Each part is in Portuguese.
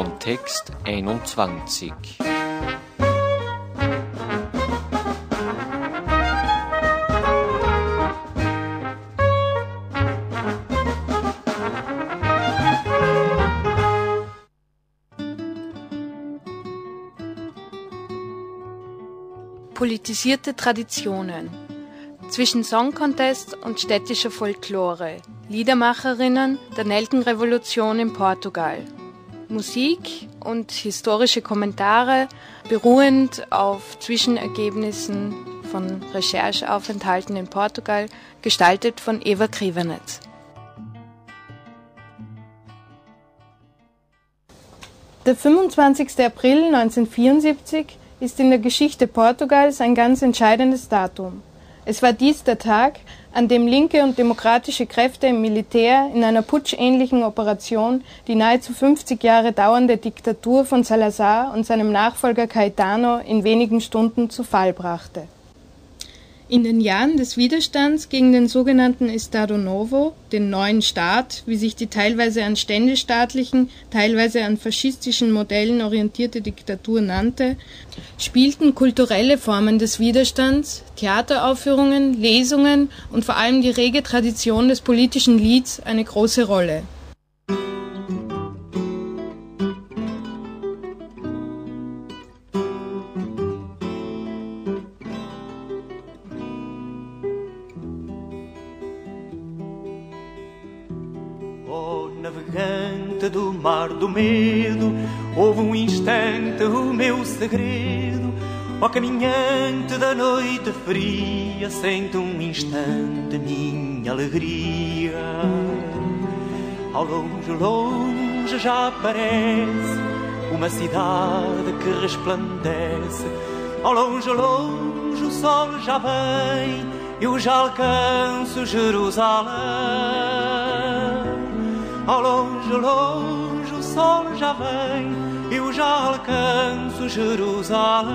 Kontext 21. Politisierte Traditionen. Zwischen Song Contest und städtischer Folklore. Liedermacherinnen der Nelkenrevolution in Portugal. Musik und historische Kommentare beruhend auf Zwischenergebnissen von Rechercheaufenthalten in Portugal, gestaltet von Eva Krivenetz. Der 25. April 1974 ist in der Geschichte Portugals ein ganz entscheidendes Datum. Es war dies der Tag, an dem linke und demokratische Kräfte im Militär in einer putschähnlichen Operation die nahezu 50 Jahre dauernde Diktatur von Salazar und seinem Nachfolger Caetano in wenigen Stunden zu Fall brachte. In den Jahren des Widerstands gegen den sogenannten Estado Novo, den neuen Staat, wie sich die teilweise an ständestaatlichen, teilweise an faschistischen Modellen orientierte Diktatur nannte, spielten kulturelle Formen des Widerstands, Theateraufführungen, Lesungen und vor allem die rege Tradition des politischen Lieds eine große Rolle. Mar do medo, houve um instante o meu segredo. Ó caminhante da noite fria, sente um instante minha alegria. Ao longe, longe já aparece uma cidade que resplandece. Ao longe, longe o sol já vem, eu já alcanço Jerusalém. Ao longe, longe sol já vem, eu já alcanço Jerusalém.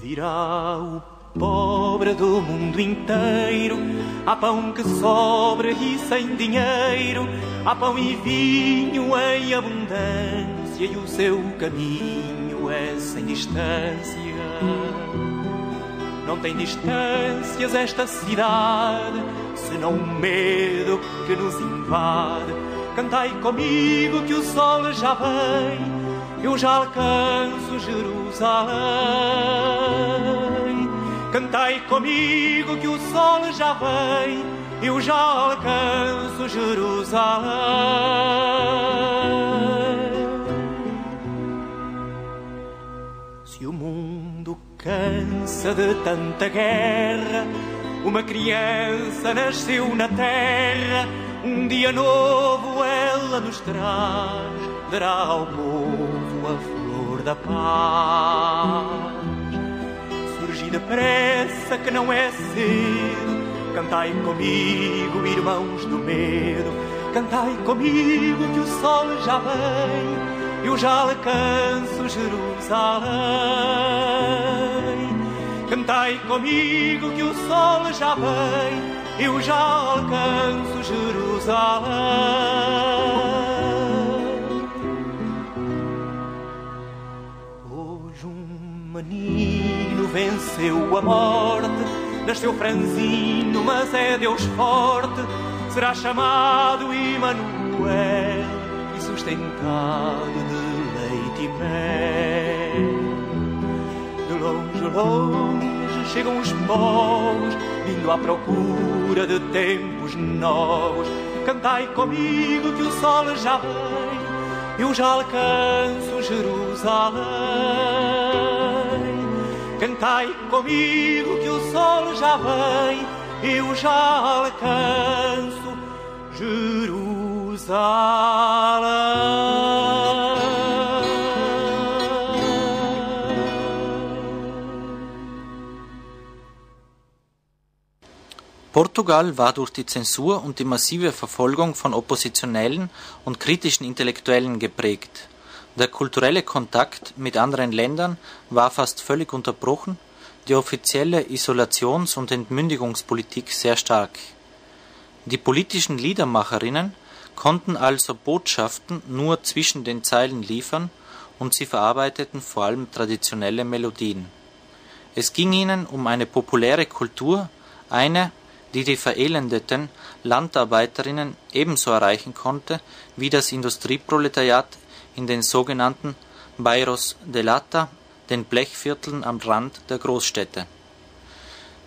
Virá o pobre do mundo inteiro, há pão que sobra e sem dinheiro, há pão e vinho em abundância e o seu caminho é sem distância. Não tem distâncias esta cidade senão o medo que nos invade. Cantai comigo que o sol já vem, eu já alcanço Jerusalém. Cantai comigo que o sol já vem, eu já alcanço Jerusalém. Se o mundo cansa de tanta guerra, uma criança nasceu na terra, um dia novo ela nos traz, dará ao povo a flor da paz. Surgi depressa que não é cedo, cantai comigo, irmãos do medo, cantai comigo que o sol já vem, eu já alcanço Jerusalém. Cantai comigo que o sol já vem, eu já alcanço Jerusalém. Hoje um menino venceu a morte, nasceu franzino, mas é Deus forte, será chamado Emmanuel e sustentado de leite e mel longe, longe chegam os povos, vindo à procura de tempos novos. Cantai comigo que o sol já vem, eu já alcanço Jerusalém. Cantai comigo que o sol já vem, eu já alcanço Jerusalém. Portugal war durch die Zensur und die massive Verfolgung von Oppositionellen und kritischen Intellektuellen geprägt. Der kulturelle Kontakt mit anderen Ländern war fast völlig unterbrochen, die offizielle Isolations- und Entmündigungspolitik sehr stark. Die politischen Liedermacherinnen konnten also Botschaften nur zwischen den Zeilen liefern und sie verarbeiteten vor allem traditionelle Melodien. Es ging ihnen um eine populäre Kultur, eine, die die verelendeten Landarbeiterinnen ebenso erreichen konnte wie das Industrieproletariat in den sogenannten Bayros de Lata, den Blechvierteln am Rand der Großstädte.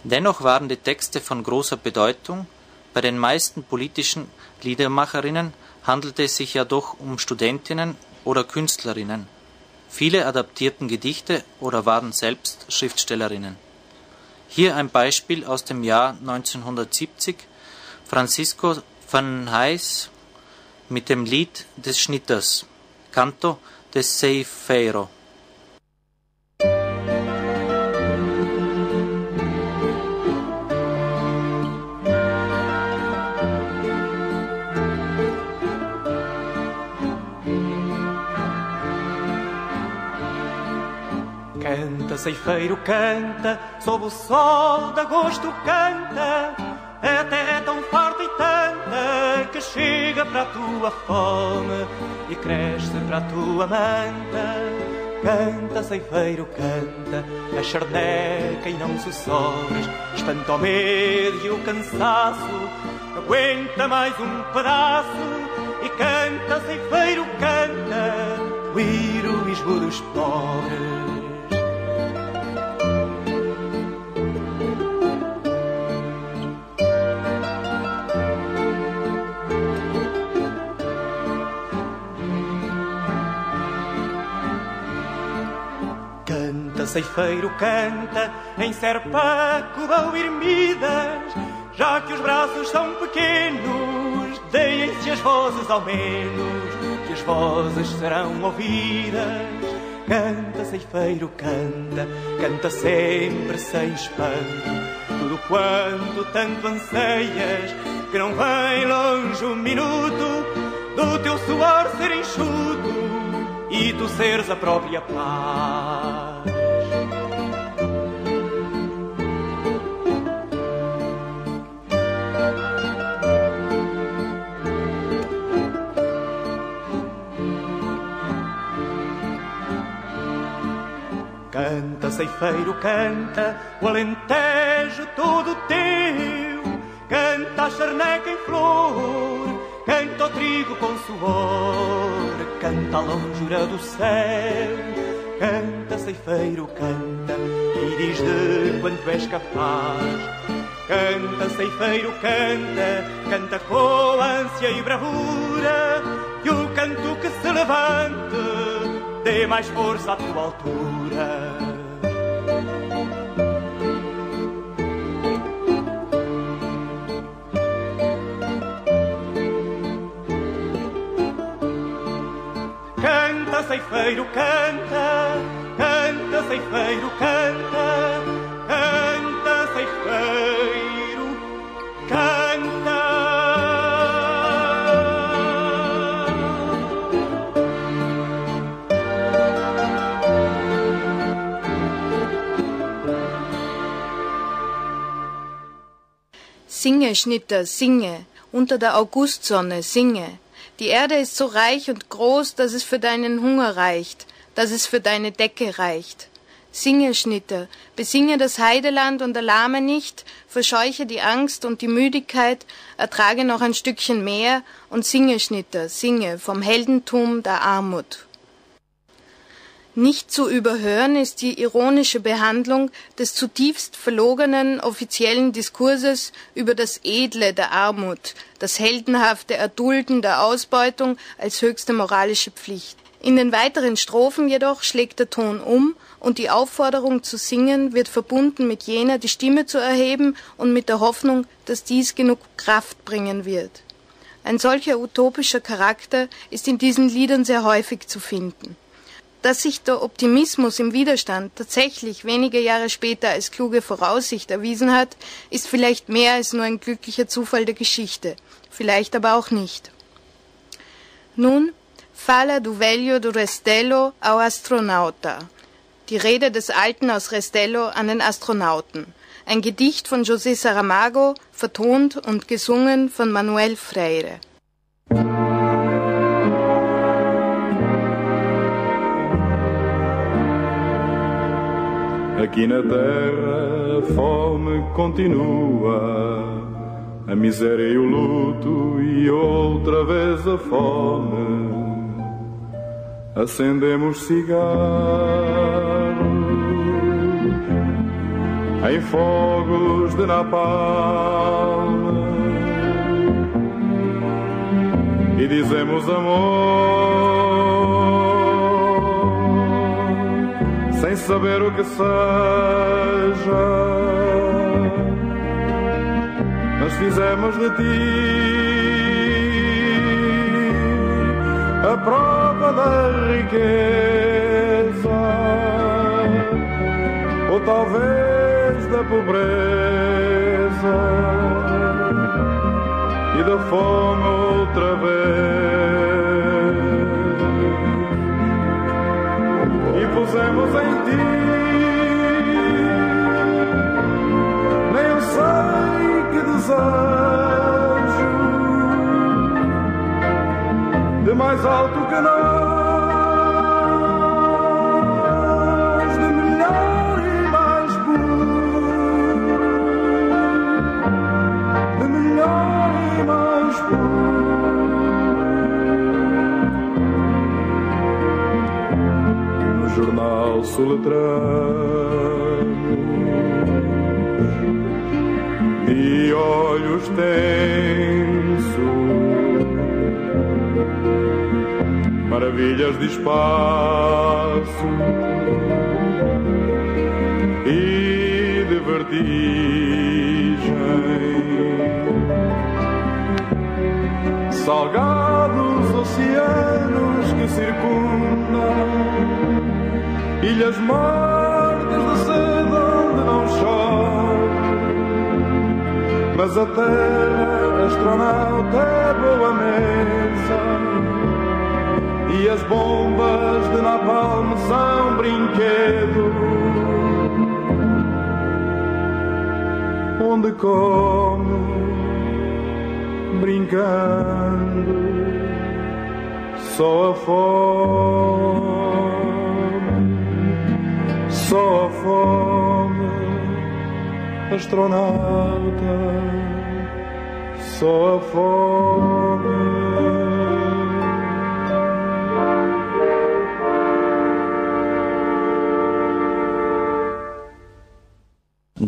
Dennoch waren die Texte von großer Bedeutung, bei den meisten politischen Liedermacherinnen handelte es sich ja doch um Studentinnen oder Künstlerinnen. Viele adaptierten Gedichte oder waren selbst Schriftstellerinnen. Hier ein Beispiel aus dem Jahr 1970 Francisco van Heis mit dem Lied des Schnitters Canto des Seifeiro. Ceifeiro, canta, sob o sol de agosto canta, até é tão forte e tanta que chega para a tua fome e cresce para a tua manta. Canta, ceifeiro, canta, a charneca e não se sobres, espanta o medo e o cansaço, aguenta mais um pedaço e canta, ceifeiro, canta, o heroísmo dos pobres. Ceifeiro canta em Serpaco ou Irmidas, já que os braços são pequenos, deem-se as vozes ao menos, que as vozes serão ouvidas. Canta, ceifeiro, canta, canta sempre sem espanto, tudo quanto tanto anseias, que não vem longe um minuto do teu suor ser enxuto e tu seres a própria paz. Canta, ceifeiro, canta, o alentejo todo teu. Canta a charneca em flor, canta o trigo com suor, canta a longura do céu. Canta, ceifeiro, canta, e diz de quanto és capaz. Canta, ceifeiro, canta, canta com ânsia e bravura, e o canto que se levante dê mais força à tua altura. Canta, ceifeiro, canta, canta, ceifeiro, canta, canta, ceifeiro, canta. Singe, Schnitter, singe, unter der Augustsonne, singe. Die Erde ist so reich und groß, dass es für deinen Hunger reicht, dass es für deine Decke reicht. Singe, Schnitter, besinge das Heideland und erlahme nicht, verscheuche die Angst und die Müdigkeit, ertrage noch ein Stückchen mehr und singe, Schnitter, singe vom Heldentum der Armut. Nicht zu überhören ist die ironische Behandlung des zutiefst verlogenen offiziellen Diskurses über das Edle der Armut, das heldenhafte Erdulden der Ausbeutung als höchste moralische Pflicht. In den weiteren Strophen jedoch schlägt der Ton um und die Aufforderung zu singen wird verbunden mit jener, die Stimme zu erheben und mit der Hoffnung, dass dies genug Kraft bringen wird. Ein solcher utopischer Charakter ist in diesen Liedern sehr häufig zu finden. Dass sich der Optimismus im Widerstand tatsächlich wenige Jahre später als kluge Voraussicht erwiesen hat, ist vielleicht mehr als nur ein glücklicher Zufall der Geschichte, vielleicht aber auch nicht. Nun, Fala do velho do Restello ao astronauta. Die Rede des Alten aus Restello an den Astronauten. ein Gedicht von José Saramago, vertont und gesungen von Manuel Freire. Aqui na terra a fome continua, a miséria e o luto e outra vez a fome. Acendemos cigarros em fogos de napalm e dizemos amor saber o que seja, mas fizemos de ti a prova da riqueza ou talvez da pobreza e da fome outra vez. Pusemos em ti, de espaço e de vertigem, salgados oceanos que circundam ilhas mortas de sede onde não chove. Mas a terra astronauta é boa mesa e as bombas de napalm são brinquedo. Onde come brincando só a fome só fome, astronauta, só fome.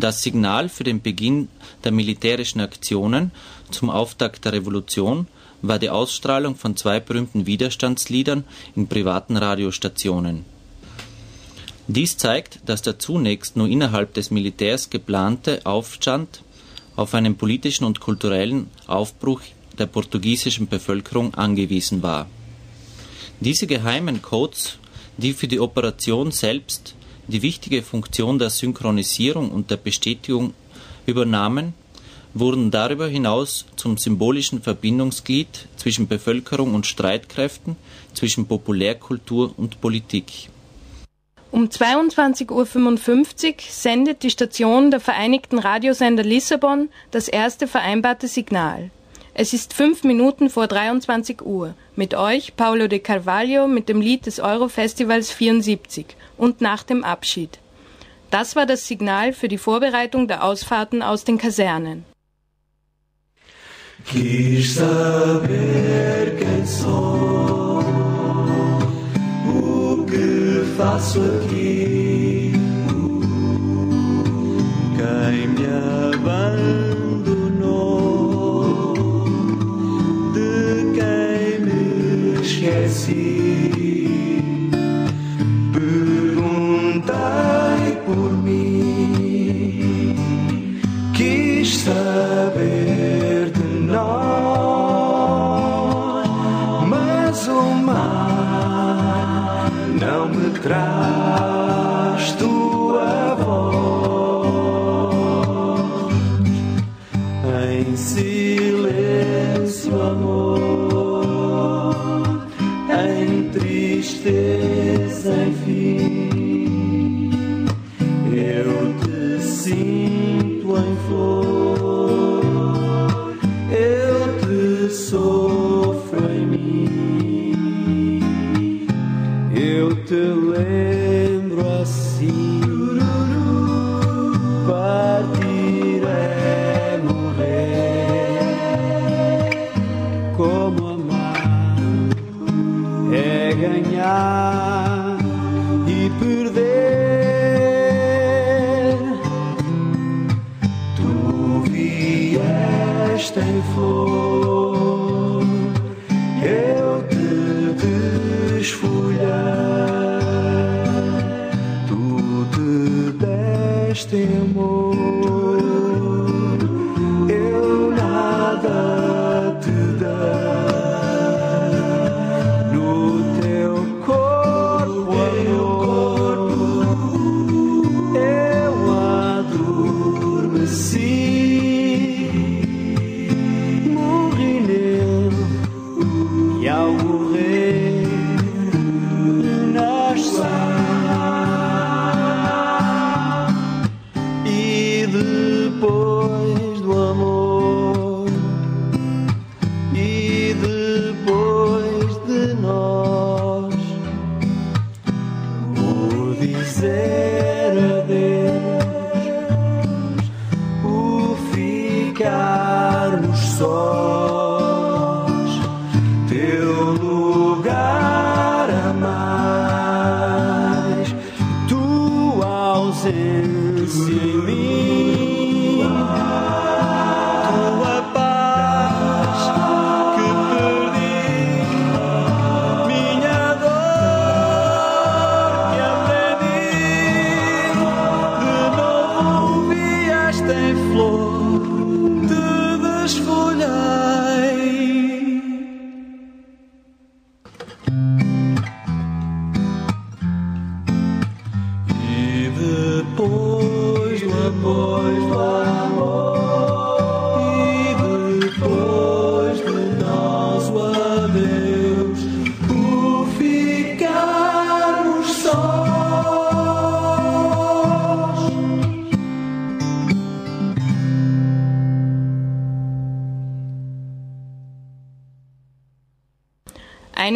Das Signal für den Beginn der militärischen Aktionen zum Auftakt der Revolution war die Ausstrahlung von zwei berühmten Widerstandsliedern in privaten Radiostationen. Dies zeigt, dass der zunächst nur innerhalb des Militärs geplante Aufstand auf einen politischen und kulturellen Aufbruch der portugiesischen Bevölkerung angewiesen war. Diese geheimen Codes, die für die Operation selbst die wichtige Funktion der Synchronisierung und der Bestätigung übernahmen, wurden darüber hinaus zum symbolischen Verbindungsglied zwischen Bevölkerung und Streitkräften, zwischen Populärkultur und Politik. Um 22.55 Uhr sendet die Station der Vereinigten Radiosender Lissabon das erste vereinbarte Signal. Es ist fünf Minuten vor 23 Uhr. Mit euch Paulo de Carvalho mit dem Lied des Eurofestivals 74 und nach dem Abschied. Das war das Signal für die Vorbereitung der Ausfahrten aus den Kasernen. Quis quem me abandonou? Esqueci? Perguntei por mim, quis saber de nós, mas o mar não me traz tristeza, enfim,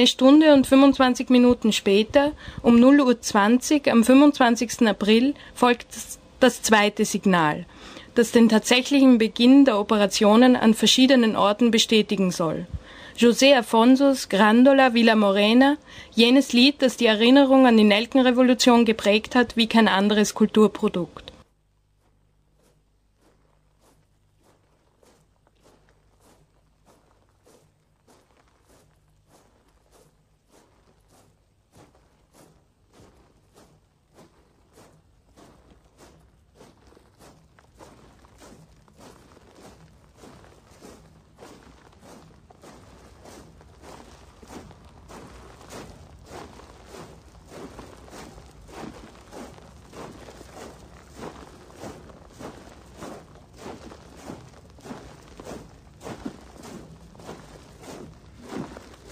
Eine Stunde und 25 Minuten später, um 0.20 Uhr am 25. April, folgt das- zweite Signal, das den tatsächlichen Beginn der Operationen an verschiedenen Orten bestätigen soll. José Afonsos Grandola Villa Morena, jenes Lied, das die Erinnerung an die Nelkenrevolution geprägt hat wie kein anderes Kulturprodukt.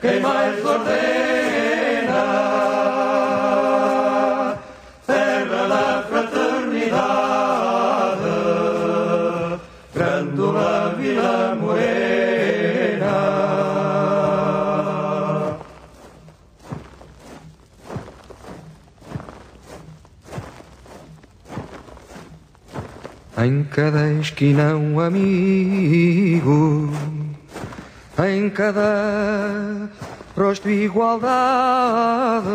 quem mais ordena. Terra da fraternidade. Grândola Vila Morena. Em cada esquina um amigo, em cada rosto igualdade.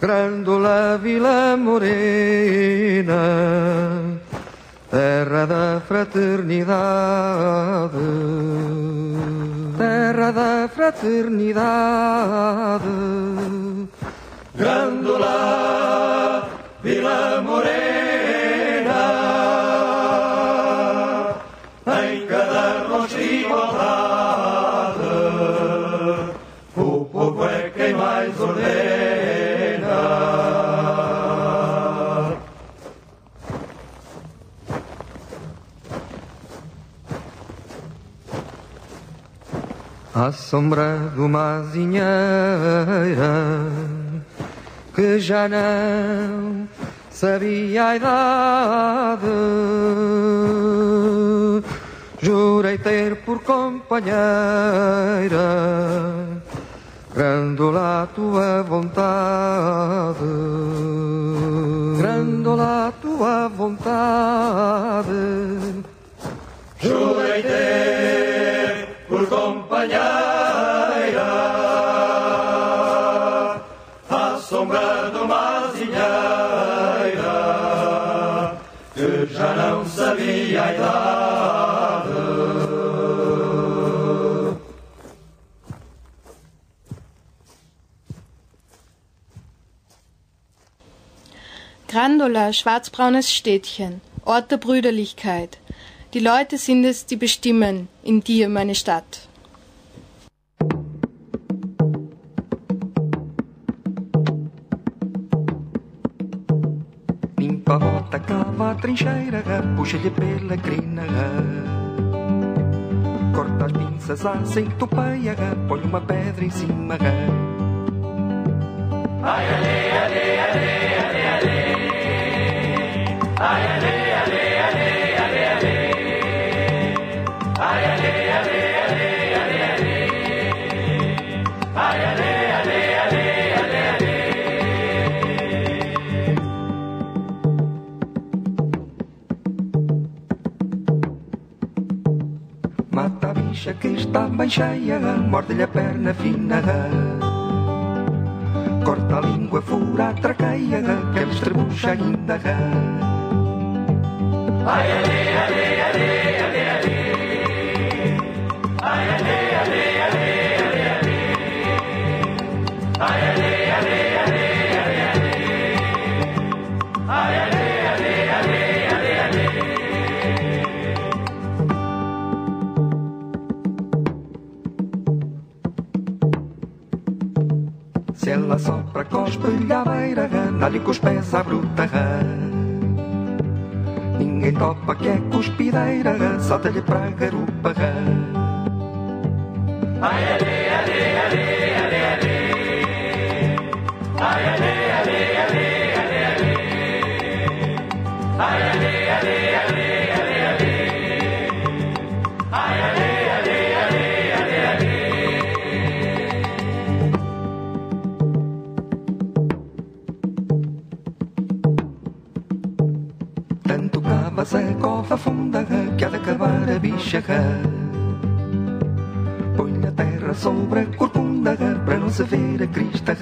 Grândola Vila Morena, terra da fraternidade, terra da fraternidade. Grândola Vila Morena, à sombra de uma azinheira que já não sabia a idade. Jurei ter por companheira Grandola a tua vontade Grandola a tua vontade companheira a sombra de uma azinheira que já não sabia a idade. Grandola, schwarzbraunes Städtchen, Ort der Brüderlichkeit. Die Leute sind es, die bestimmen, in dir meine Stadt. A trincheira Puxa-lhe pela crina Corta as pinças, aceita o peia Põe uma pedra em cima. Mata a bicha que está bem cheia Morde-lhe a perna fina Corta a língua, fura a traqueia Que lhe estrebucha ainda Se ela sopra, cospe-lhe à beira Dá-lhe com os pés à bruta Ninguém topa que é cuspideira Salta-lhe para a garupa Tanto bicha Põe a terra sobre a corcunda Para não se ver a crista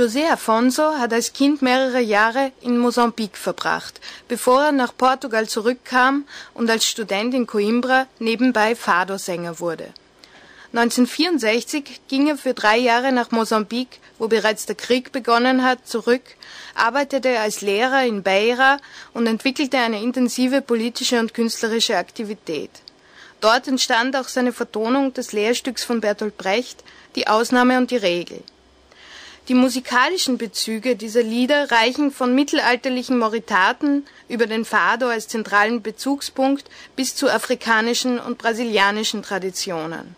José Afonso hat als Kind mehrere Jahre in Mosambik verbracht, bevor er nach Portugal zurückkam und als Student in Coimbra nebenbei Fado-Sänger wurde. 1964 ging er für drei Jahre nach Mosambik, wo bereits der Krieg begonnen hat, zurück, arbeitete als Lehrer in Beira und entwickelte eine intensive politische und künstlerische Aktivität. Dort entstand auch seine Vertonung des Lehrstücks von Bertolt Brecht, Die Ausnahme und die Regel. Die musikalischen Bezüge dieser Lieder reichen von mittelalterlichen Moritaten über den Fado als zentralen Bezugspunkt bis zu afrikanischen und brasilianischen Traditionen.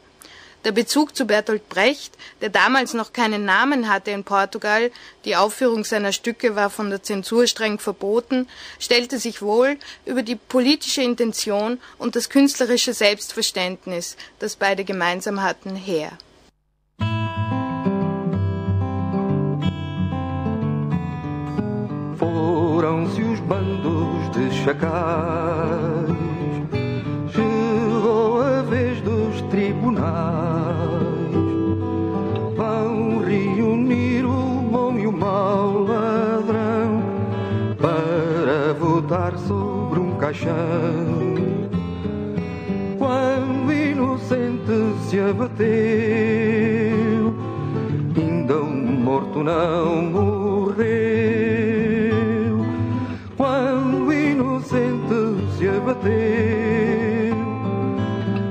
Der Bezug zu Bertolt Brecht, der damals noch keinen Namen hatte in Portugal, die Aufführung seiner Stücke war von der Zensur streng verboten, stellte sich wohl über die politische Intention und das künstlerische Selbstverständnis, das beide gemeinsam hatten, her. Foram-se os bandos de chacais Chegou a vez dos tribunais Vão reunir o bom e o mau ladrão Para deitar sobre um caixão. Quando inocente se abateu, ainda um morto não morreu. Quando inocente se abateu,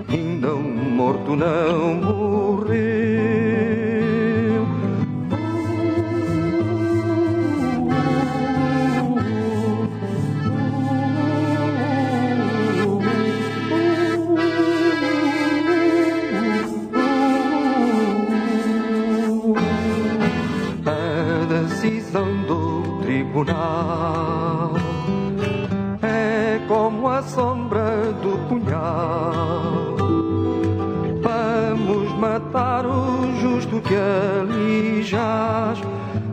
ainda um morto não morreu. A decisão do tribunal como a sombra do punhal. Vamos matar o justo que ali jaz,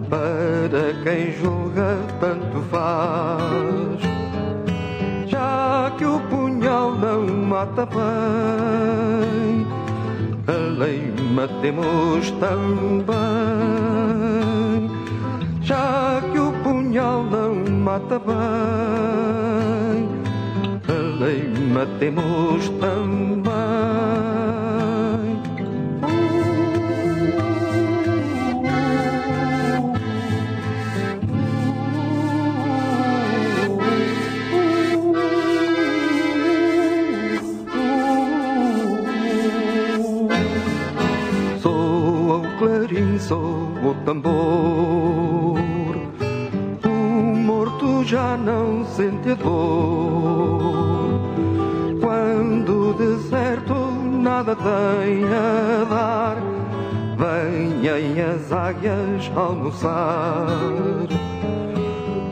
para quem julga tanto faz. Já que o punhal não mata bem, a lei matemos também. Já que o punhal não mata bem, matemos também. Soa o clarim, soa o tambor. O morto já não sente dor. O deserto nada tem a dar, venham as águias almoçar.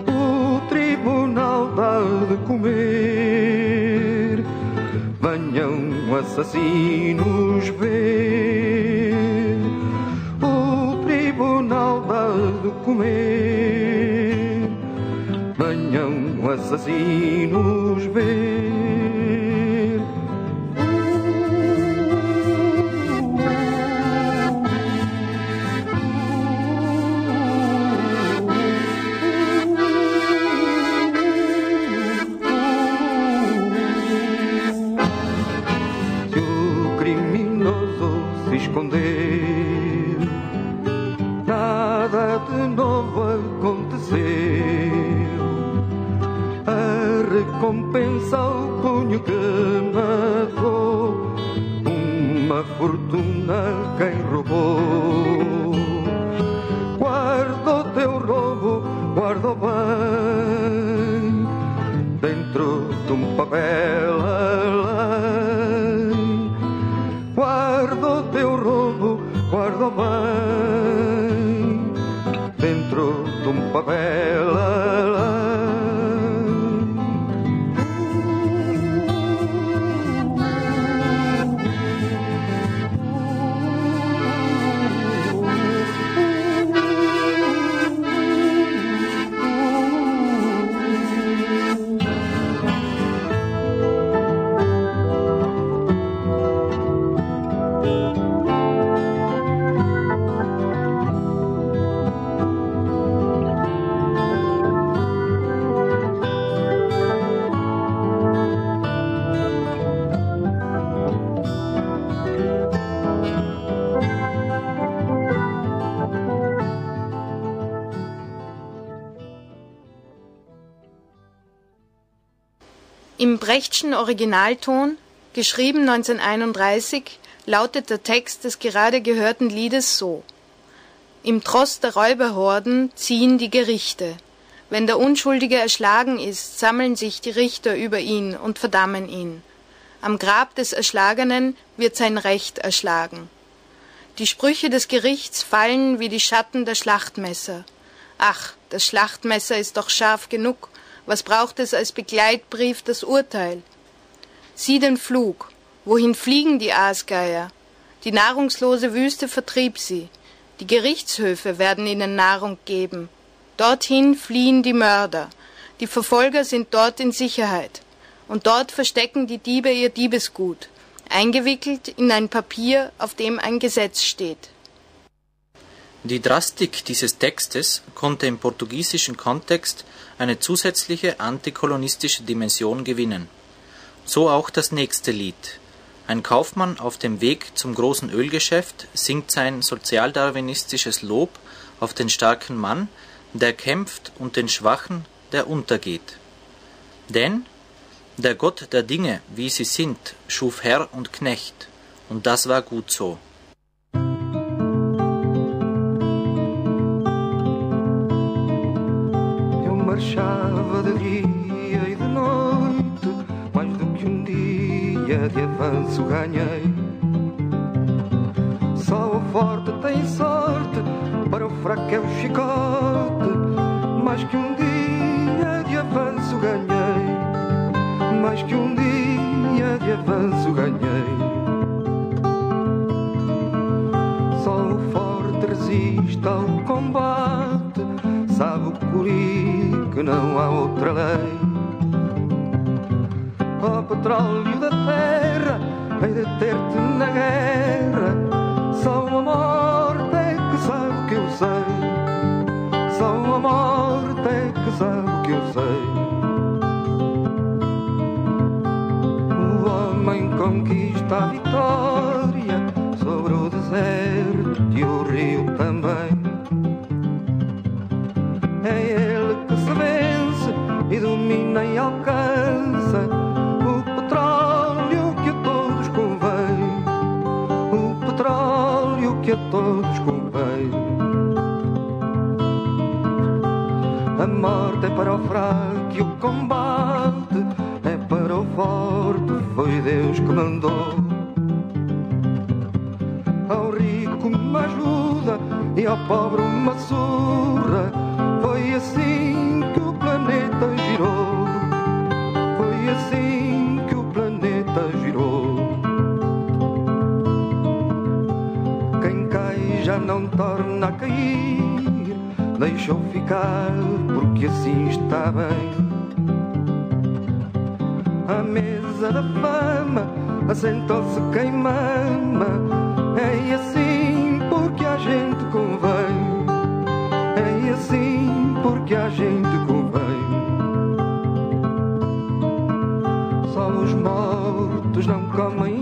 O tribunal dá de comer. Venham assassinos ver. O tribunal dá de comer. Venham assassinos ver. De novo aconteceu. A recompensa ao punho que matou, uma fortuna quem roubou. Guarda o teu roubo, guarda bem, dentro de um papel papel Im Brechtschen Originalton, geschrieben 1931, lautet der Text des gerade gehörten Liedes so Im Trost der Räuberhorden ziehen die Gerichte. Wenn der Unschuldige erschlagen ist, sammeln sich die Richter über ihn und verdammen ihn. Am Grab des Erschlagenen wird sein Recht erschlagen. Die Sprüche des Gerichts fallen wie die Schatten der Schlachtmesser. Ach, das Schlachtmesser ist doch scharf genug, was braucht es als Begleitbrief das Urteil? Sieh den Flug, wohin fliegen die Aasgeier? Die nahrungslose Wüste vertrieb sie, die Gerichtshöfe werden ihnen Nahrung geben. Dorthin fliehen die Mörder, die Verfolger sind dort in Sicherheit, und dort verstecken die Diebe ihr Diebesgut, eingewickelt in ein Papier, auf dem ein Gesetz steht. Die Drastik dieses Textes konnte im portugiesischen Kontext eine zusätzliche antikolonistische Dimension gewinnen. So auch das nächste Lied. Ein Kaufmann auf dem Weg zum großen Ölgeschäft singt sein sozialdarwinistisches Lob auf den starken Mann, der kämpft und den Schwachen, der untergeht. Denn der Gott der Dinge, wie sie sind, schuf Herr und Knecht, und das war gut so. De avanço ganhei. Só o forte tem sorte, para o fraco é o chicote, mais que um dia de avanço ganhei, mais que um dia de avanço ganhei. Só o forte resiste ao combate, sabe o que não há outra lei. Ó petróleo da terra, hei de ter-te na guerra. Só a morte é que sabe o que eu sei. Só a morte é que sabe o que eu sei. O homem conquista a vitória sobre o deserto e o rio também. É ele que se vence e domina e alcança morte é para o fraco e o combate é para o forte. Foi Deus que mandou. Ao rico uma ajuda e ao pobre uma surra. Foi assim que o planeta girou. Foi assim que o planeta girou. Quem cai já não torna a cair. Deixou ficar porque assim está bem. À mesa da fama assentou-se quem mama. É assim porque a gente convém. É assim porque a gente convém. Só os mortos não comem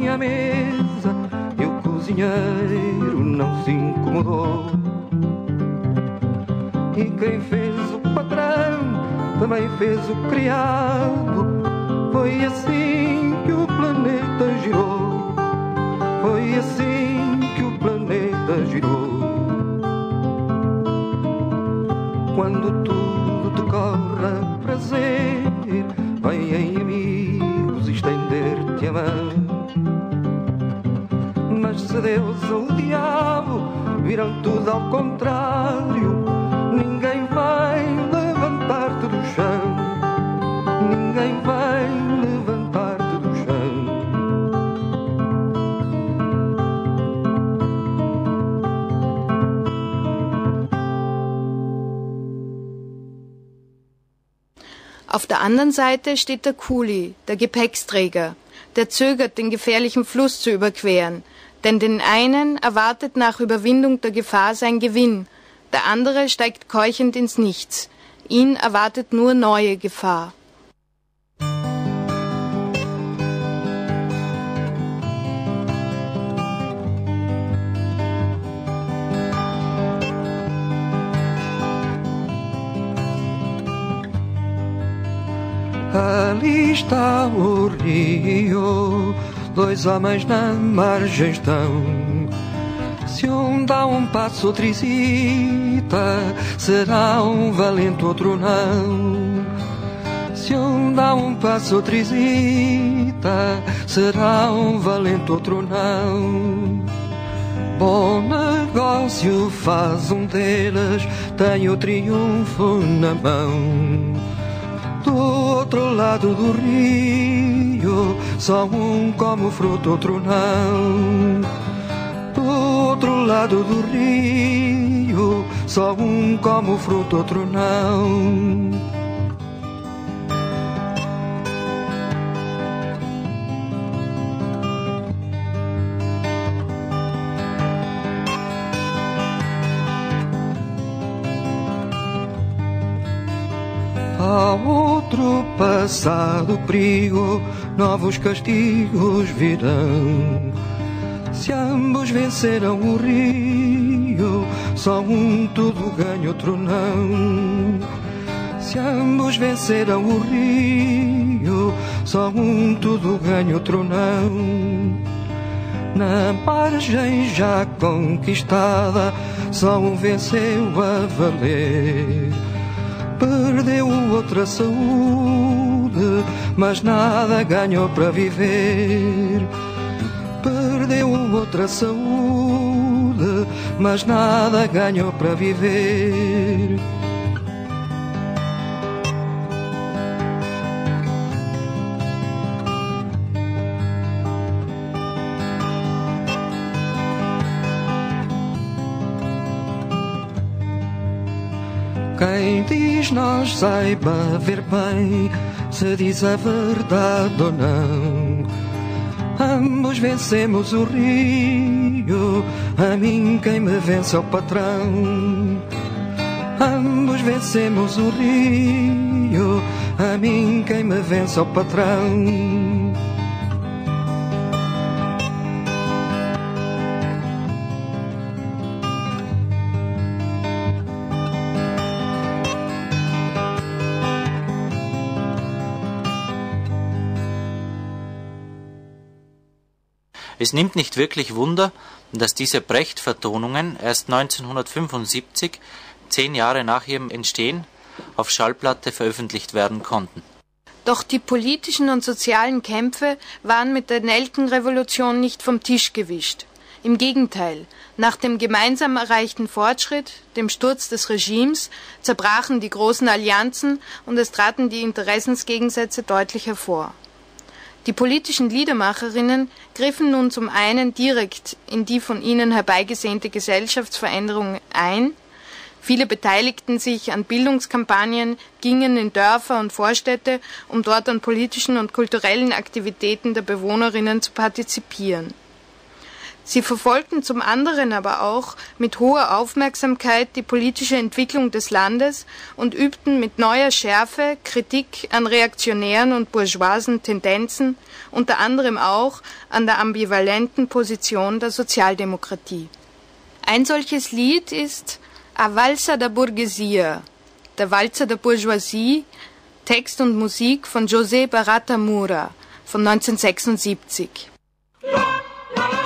também fez o criado. Foi assim que o planeta girou. Foi assim que o planeta girou. Quando tudo te Auf der anderen Seite steht der Kuli, der Gepäcksträger, der zögert, den gefährlichen Fluss zu überqueren, denn den einen erwartet nach Überwindung der Gefahr sein Gewinn, der andere steigt keuchend ins Nichts, ihn erwartet nur neue Gefahr. Ali está o rio, dois homens na margem estão. Se um dá um passo, outro hesita, será um valente, outro não. Se um dá um passo, outro hesita, será um valente, outro não. Bom negócio faz um deles, tem o triunfo na mão do outro lado do rio, só um como fruto, outro não. Do outro lado do rio, só um como fruto, outro não. Oh outro passado perigo, novos castigos virão. Se ambos venceram o rio, só um tudo ganha, outro não. Se ambos venceram o rio, só um tudo ganha, outro não. Na margem já conquistada, só um venceu a valer. Perdeu outra saúde, mas nada ganhou para viver. Perdeu outra saúde, mas nada ganhou para viver. Nós saiba ver bem se diz a verdade ou não. Ambos vencemos o rio, a mim quem me vence é o patrão. Ambos vencemos o rio, a mim quem me vence é o patrão. Es nimmt nicht wirklich Wunder, dass diese Brecht-Vertonungen erst 1975, zehn Jahre nach ihrem Entstehen, auf Schallplatte veröffentlicht werden konnten. Doch die politischen und sozialen Kämpfe waren mit der Nelkenrevolution nicht vom Tisch gewischt. Im Gegenteil, nach dem gemeinsam erreichten Fortschritt, dem Sturz des Regimes, zerbrachen die großen Allianzen und es traten die Interessensgegensätze deutlich hervor. Die politischen Liedermacherinnen griffen nun zum einen direkt in die von ihnen herbeigesehnte Gesellschaftsveränderung ein, Viele beteiligten sich an Bildungskampagnen, gingen in Dörfer und Vorstädte, um dort an politischen und kulturellen Aktivitäten der Bewohnerinnen zu partizipieren. Sie verfolgten zum anderen aber auch mit hoher Aufmerksamkeit die politische Entwicklung des Landes und übten mit neuer Schärfe Kritik an reaktionären und bourgeoisen Tendenzen, unter anderem auch an der ambivalenten Position der Sozialdemokratie. Ein solches Lied ist A Valsa da Burguesia, der Walzer der Bourgeoisie, Text und Musik von José Barata Mura von 1976. É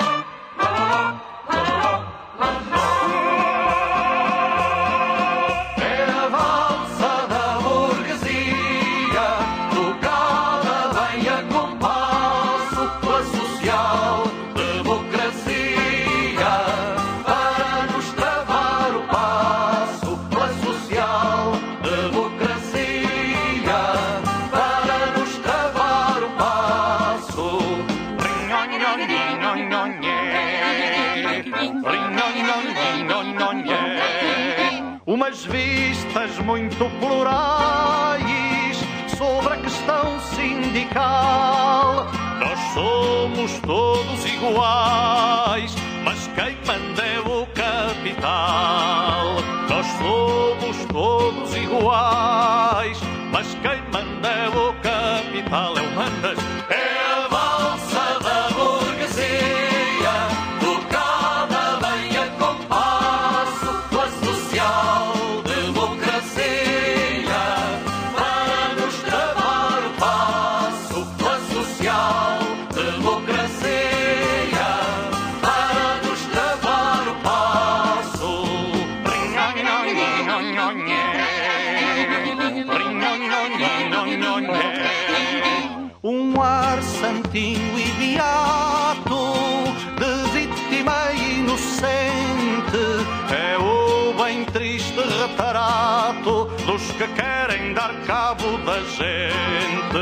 somos todos iguais, mas quem manda é o capital. Nós somos todos iguais, mas quem manda é o capital. É o mandas, da gente.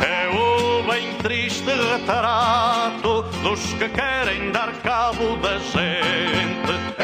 É o bem triste retrato dos que querem dar cabo da gente.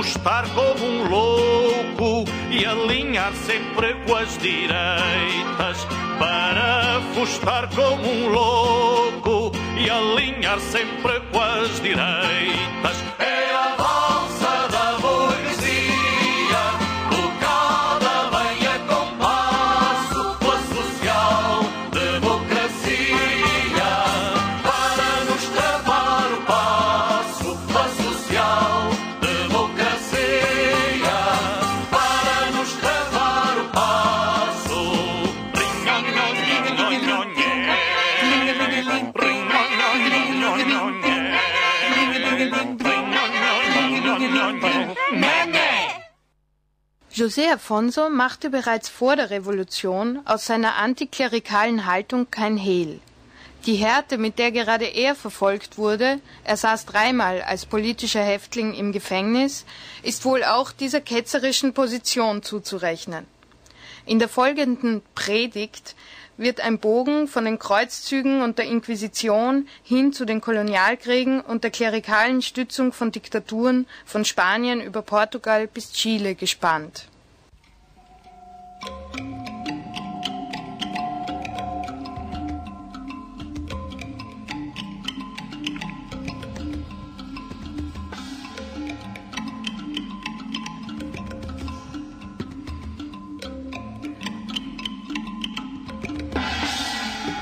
Para fustar como um louco e alinhar sempre com as direitas, para fustar como um louco e alinhar sempre com as direitas. José Afonso machte bereits vor der Revolution aus seiner antiklerikalen Haltung kein Hehl. Die Härte, mit der gerade er verfolgt wurde, er saß dreimal als politischer Häftling im Gefängnis, ist wohl auch dieser ketzerischen Position zuzurechnen. In der folgenden Predigt wird ein Bogen von den Kreuzzügen und der Inquisition hin zu den Kolonialkriegen und der klerikalen Stützung von Diktaturen von Spanien über Portugal bis Chile gespannt.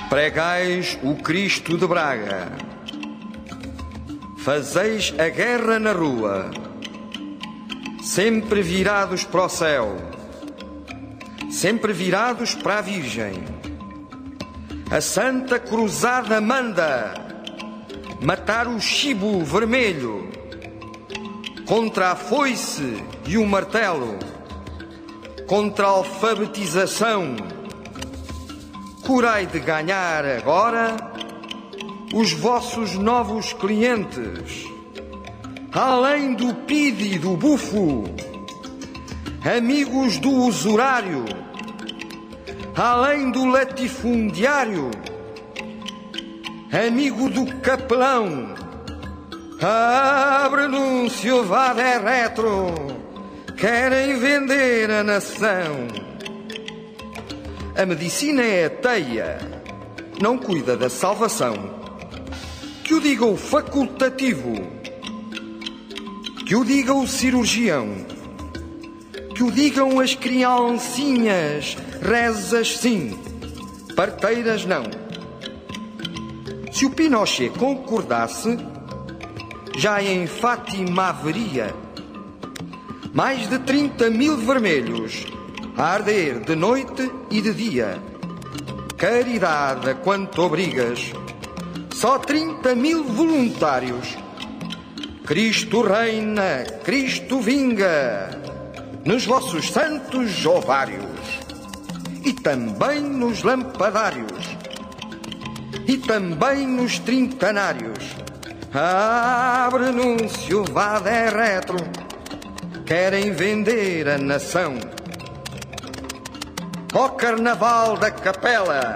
Pregais o Cristo de Braga, fazeis a guerra na rua, sempre virados para o céu, sempre virados para a Virgem. A Santa Cruzada manda matar o chibo vermelho contra a foice e o martelo, contra a alfabetização curai de ganhar agora os vossos novos clientes, além do PID e do bufo, amigos do usurário, além do latifundiário, amigo do capelão, abre anúncio vá de retro, querem vender a nação. A medicina é teia, não cuida da salvação. Que o diga o facultativo, que o diga o cirurgião, que o digam as criancinhas, rezas sim, parteiras não. Se o Pinochet concordasse, já em Fátima haveria mais de 30 mil vermelhos a arder de noite e de dia. Caridade quanto obrigas, só 30 mil voluntários. Cristo reina, Cristo vinga, nos vossos santos ovários e também nos lampadários e também nos trintanários. Abre anúncio, vá de retro, querem vender a nação. Ó carnaval da capela,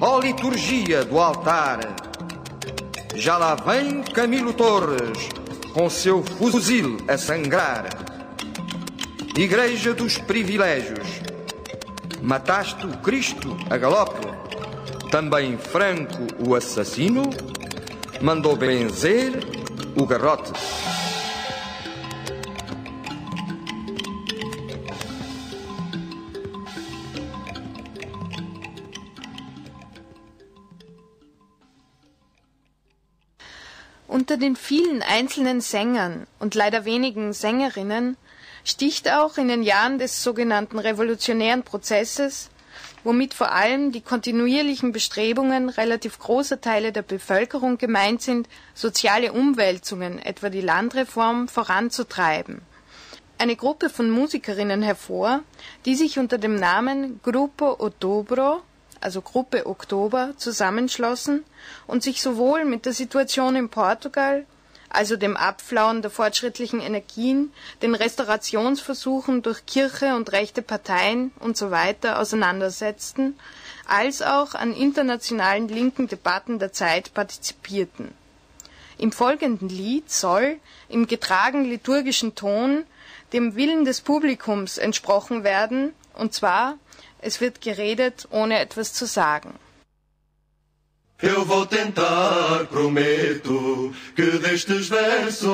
ó liturgia do altar, já lá vem Camilo Torres com seu fuzil a sangrar. Igreja dos privilégios, mataste o Cristo a galope, também Franco o assassino mandou benzer o garrote. Unter den vielen einzelnen Sängern und leider wenigen Sängerinnen sticht auch in den Jahren des sogenannten revolutionären Prozesses, womit vor allem die kontinuierlichen Bestrebungen relativ großer Teile der Bevölkerung gemeint sind, soziale Umwälzungen, etwa die Landreform, voranzutreiben. Eine Gruppe von Musikerinnen hervor, die sich unter dem Namen Grupo Otobro also Gruppe Oktober, zusammenschlossen und sich sowohl mit der Situation in Portugal also dem Abflauen der fortschrittlichen Energien, den Restaurationsversuchen durch Kirche und rechte Parteien usw. So auseinandersetzten, als auch an internationalen linken Debatten der Zeit partizipierten. Im folgenden Lied soll, im getragen liturgischen Ton, dem Willen des Publikums entsprochen werden, und zwar, es wird geredet, ohne etwas zu sagen. Eu vou tentar, prometo, que destes versos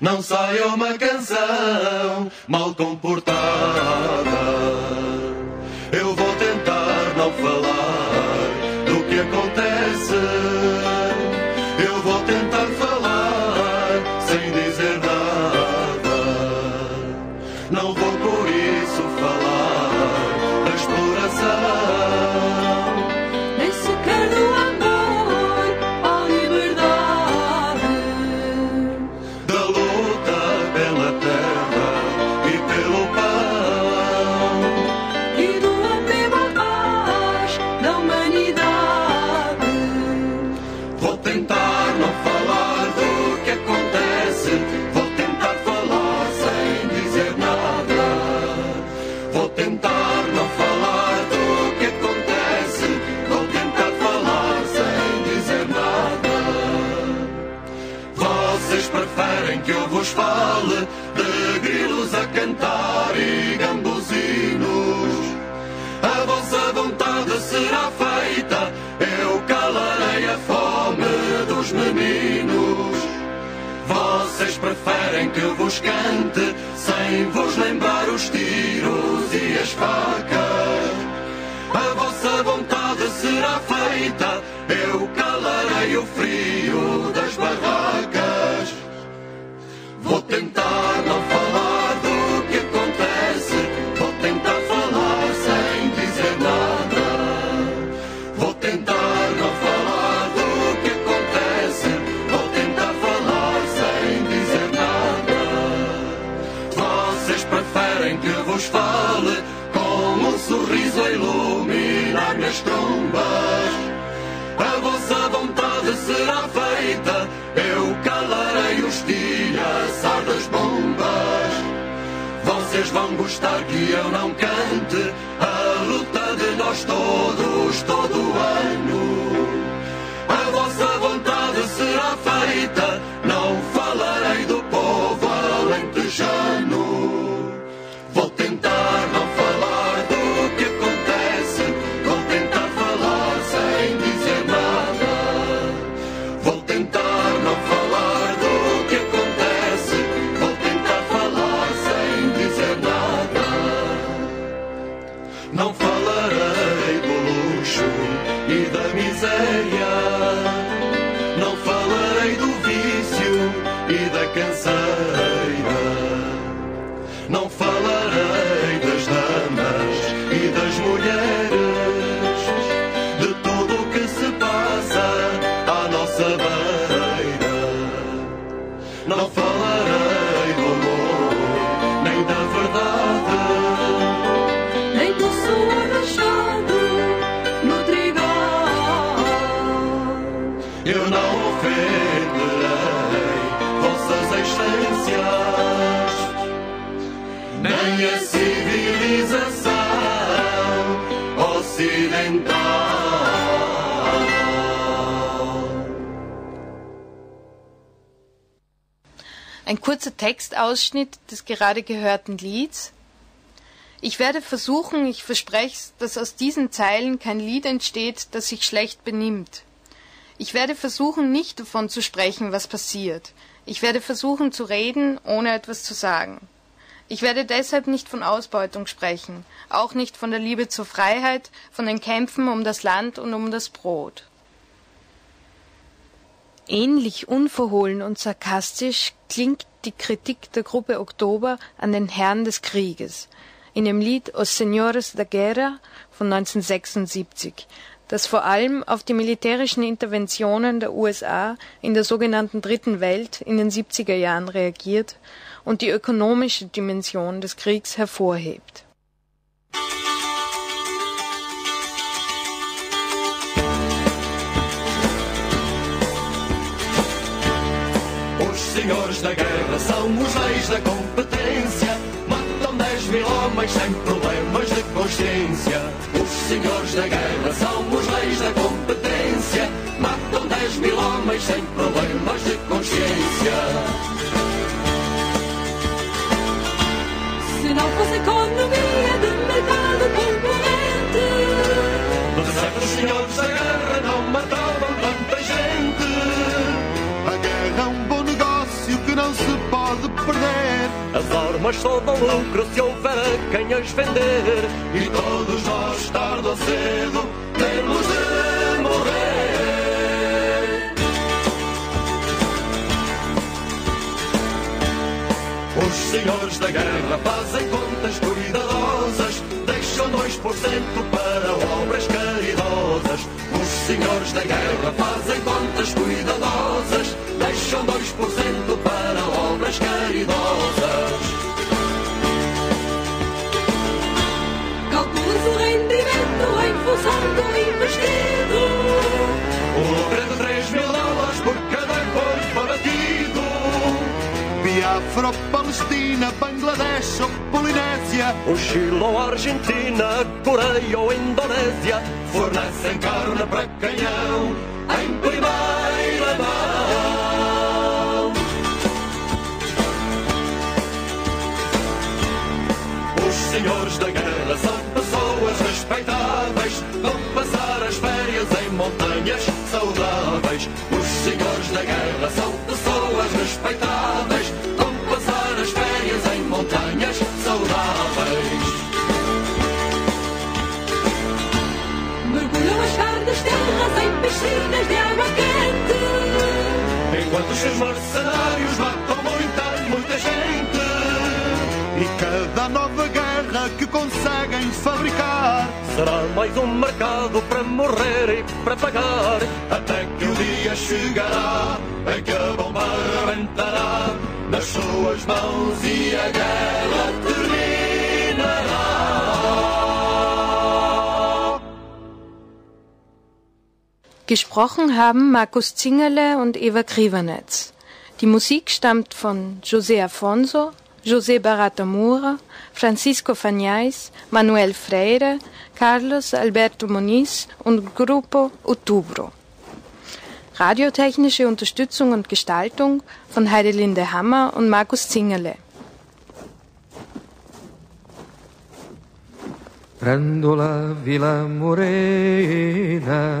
não saia uma canção mal comportada. Fale de grilos a cantar e gambuzinos? A vossa vontade será feita, eu calarei a fome dos meninos. Vocês preferem que eu vos cante sem vos lembrar os tiros e as facas? A vossa vontade será feita, eu calarei o frio das barracas. Vocês vão gostar que eu não cante a luta de nós todos, todo ano. Não falarei civilização ocidental. Ein kurzer Textausschnitt des gerade gehörten Lieds. Ich werde versuchen, ich verspreche dass aus diesen Zeilen kein Lied entsteht, das sich schlecht benimmt. Ich werde versuchen, nicht davon zu sprechen, was passiert. Ich werde versuchen zu reden, ohne etwas zu sagen. Ich werde deshalb nicht von Ausbeutung sprechen, auch nicht von der Liebe zur Freiheit, von den Kämpfen um das Land und um das Brot. Ähnlich unverhohlen und sarkastisch klingt die Kritik der Gruppe Oktober an den Herren des Krieges in dem Lied Os Senhores da Guerra von 1976, das vor allem auf die militärischen Interventionen der USA in der sogenannten Dritten Welt in den 70er Jahren reagiert und die ökonomische Dimension des Kriegs hervorhebt. senhores da guerra são os reis da competência. Matam 10 mil homens sem problemas de consciência. Os senhores da guerra são os reis da competência. Matam 10 mil homens sem problemas de consciência. Economia de mercado concorrente, De certo, os senhores da guerra não matavam tanta gente. A guerra é um bom negócio que não se pode perder. As armas só dão lucro se houver a quem as vender. E todos nós, tarde ou cedo, temos de senhores da guerra fazem contas cuidadosas, deixam 2% para obras caridosas. Os senhores da guerra fazem contas cuidadosas, deixam 2% para obras caridosas. calcula-se o rendimento em função do investido. O lucro é de 3 mil dólares por cada Biafra ou Palestina, Bangladesh ou Polinésia. O Chile ou Argentina, Coreia ou Indonésia. Fornecem carne para canhão em primeira mão. Os senhores da guerra são pessoas respeitáveis, vão passar as férias em montanhas saudáveis. Piscinas de água quente. Enquanto os seus mercenários matam muita, muita gente. E cada nova guerra que conseguem fabricar. Será mais um mercado para morrer e para pagar. Até que o dia chegará em que a bomba arrebentará nas suas mãos e a guerra terminará. Gesprochen haben Markus Zingerle und Eva Krivanetz. Die Musik stammt von José Afonso, José Barata Moura, Francisco Fanhais, Manuel Freire, Carlos Alberto Moniz und Grupo Outubro. Radiotechnische Unterstützung und Gestaltung von Heidelinde Hammer und Markus Zingerle. Grândola Vila Morena,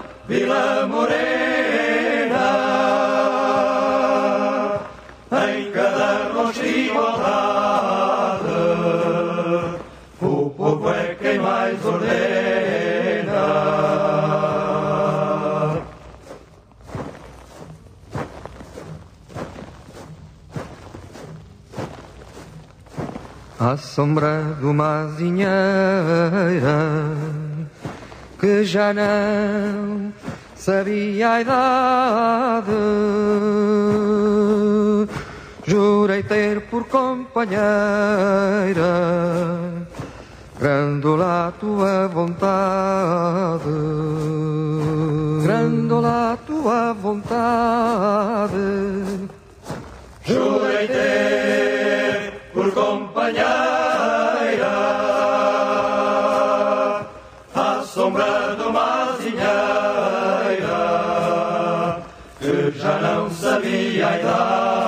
Vila Morena, em cada rosto igualdade, o povo é quem mais ordena. À sombra de uma azinheira que já não sabia a idade. Jurei ter por companheira Grandola tua vontade, grandola tua vontade. Jurei-te por companheira sabia a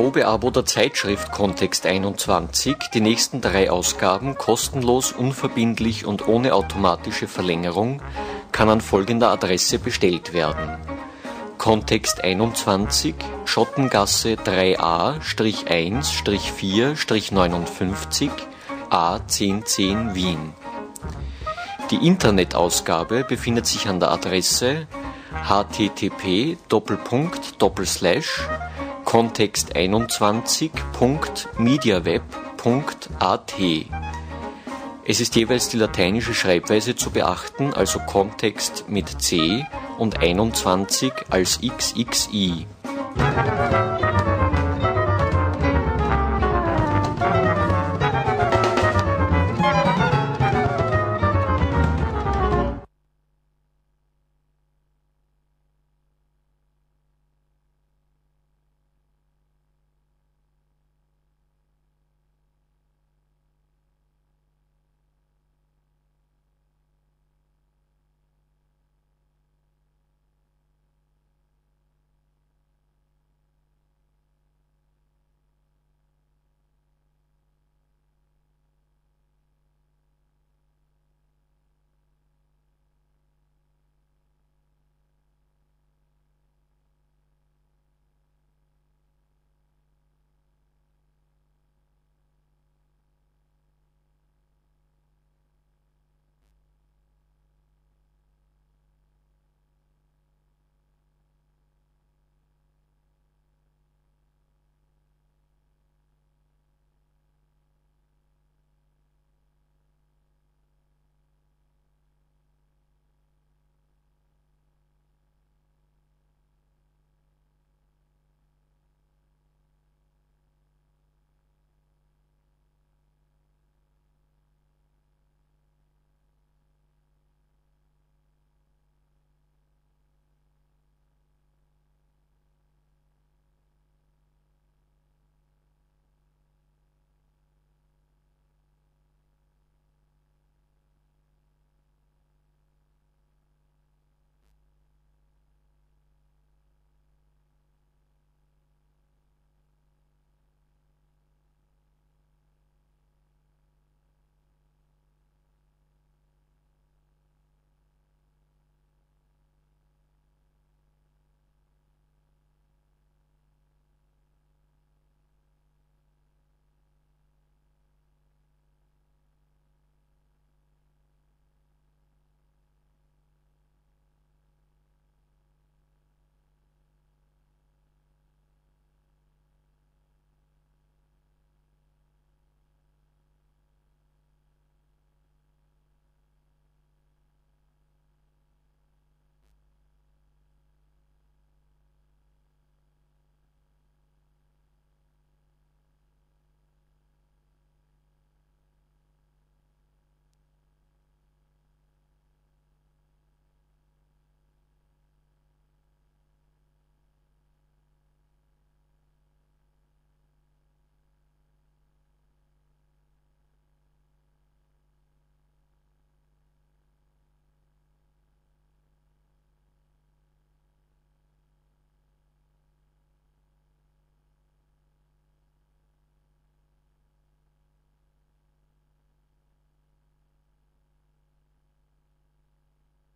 Probeabo der Zeitschrift Kontext 21, die nächsten drei Ausgaben kostenlos, unverbindlich und ohne automatische Verlängerung, kann an folgender Adresse bestellt werden. Kontext 21, Schottengasse 3a-1-4-59 A1010 Wien. Die Internetausgabe befindet sich an der Adresse http kontext21.mediaweb.at. Es ist jeweils die lateinische Schreibweise zu beachten, also Kontext mit C und 21 als XXI.